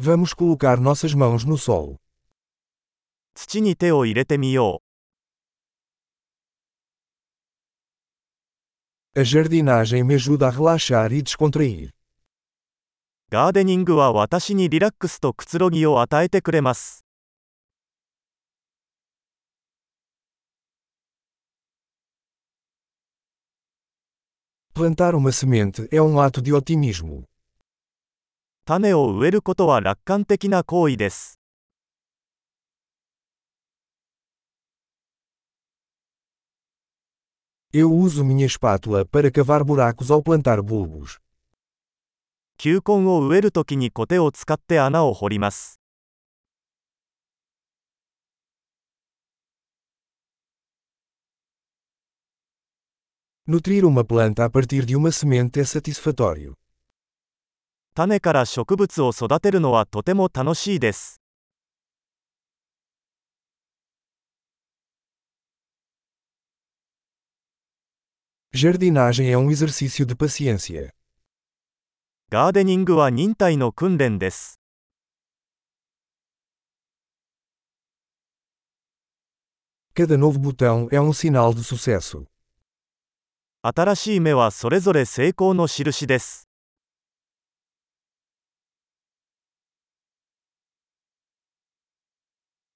Vamos colocar nossas mãos no solo. 土に手を入れてみよ A jardinagem me ajuda a relaxar e descontrair. う。ガーデニングは私にリラックスとくつろぎを与えてくれます。 Plantar uma semente é um ato de otimismo. 種を植えることは楽観的な行為です。 Eu uso minha espátula para cavar buracos ao plantar bulbos. 球根を植えるときにコテを使って穴を掘ります。 Nutrir uma planta a partir de uma semente é satisfatório. 種から植物を育てるのはとても楽しいです。Jardinagem é um exercício de paciência. ガーデニングは忍耐の訓練です。Cada novo botão é um sinal de sucesso. 新しい芽はそれぞれ成功の印です。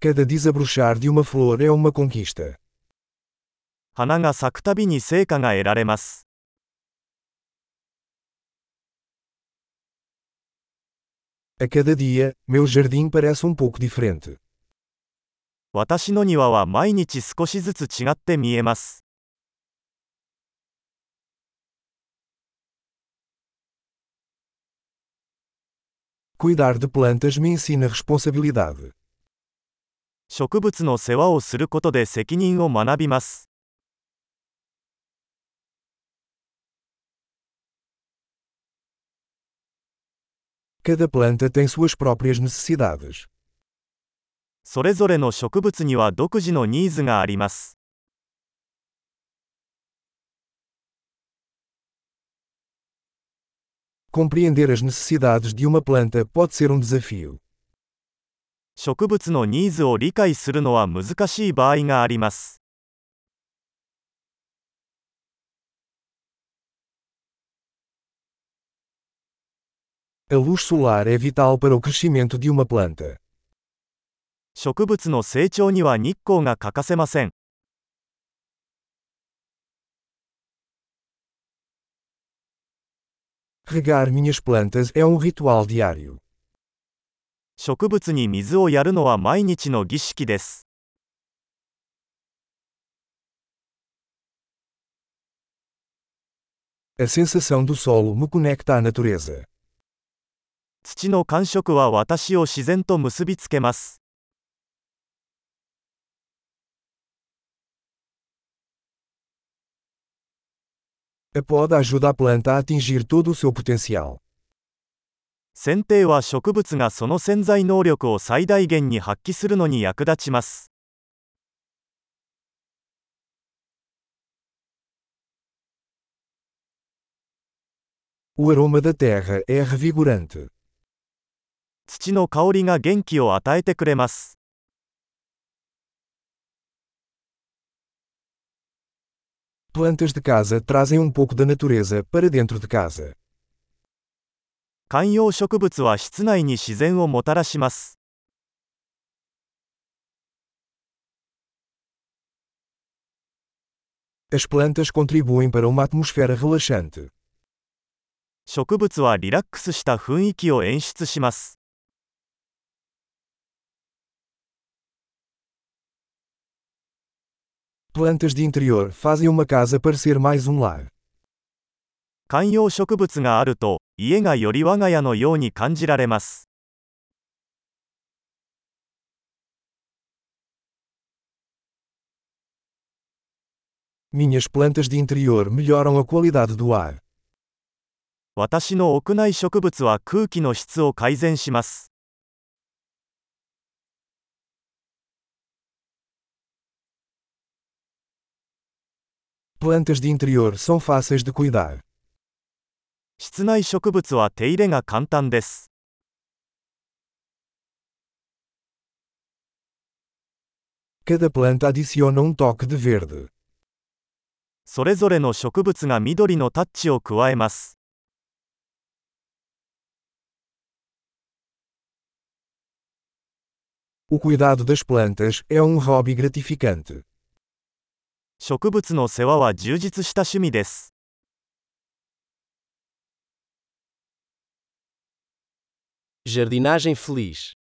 Cada desabrochar de uma flor é uma conquista. 花が咲くたびに成果が得られます。 A cada dia, meu jardim parece um pouco diferente. 私の庭は毎日少しずつ違って見えます。 Cuidar de plantas me ensina responsabilidade. 植物の世話をすることで責任を学びます。Cada planta tem suas próprias necessidades. それぞれの植物には独自のニーズがあります。Compreender as necessidades de uma planta pode ser um desafio. 植物のニーズを理解するのは難しい場合があります。A luz solar é vital para o crescimento de uma planta. 植物の成長には日光が欠かせません。Regar minhas plantas é um ritual diário. 植物に水をやるのは毎日の儀式です。A sensação do solo me conecta à natureza. 土の感触は私を自然と結びつけます。A poda ajuda a planta a atingir todo o seu potencial. 剪定は植物がその潜在能力を最大限に発揮するのに役立ちます。土の香りが元気を与えてくれます。Plantas de casa trazem um pouco da natureza para dentro de casa. 観葉植物は室内に自然をもたらします。 As plantas contribuem para uma atmosfera relaxante. 植物はリラックスした雰囲気を演出します。 Plantas de interior fazem uma casa parecer mais um lar. 観葉植物があると家がより我が家のように感じられます私の屋内植物は空気の質を改善します。plantas de interior são fáceis de cuidar. 室内植物は手入れが簡単です。Um. それぞれの植物が緑のタッチを加えます。O cuidado das plantas é um hobby gratificante. 植物の世話は充実した趣味です。Jardinagem feliz.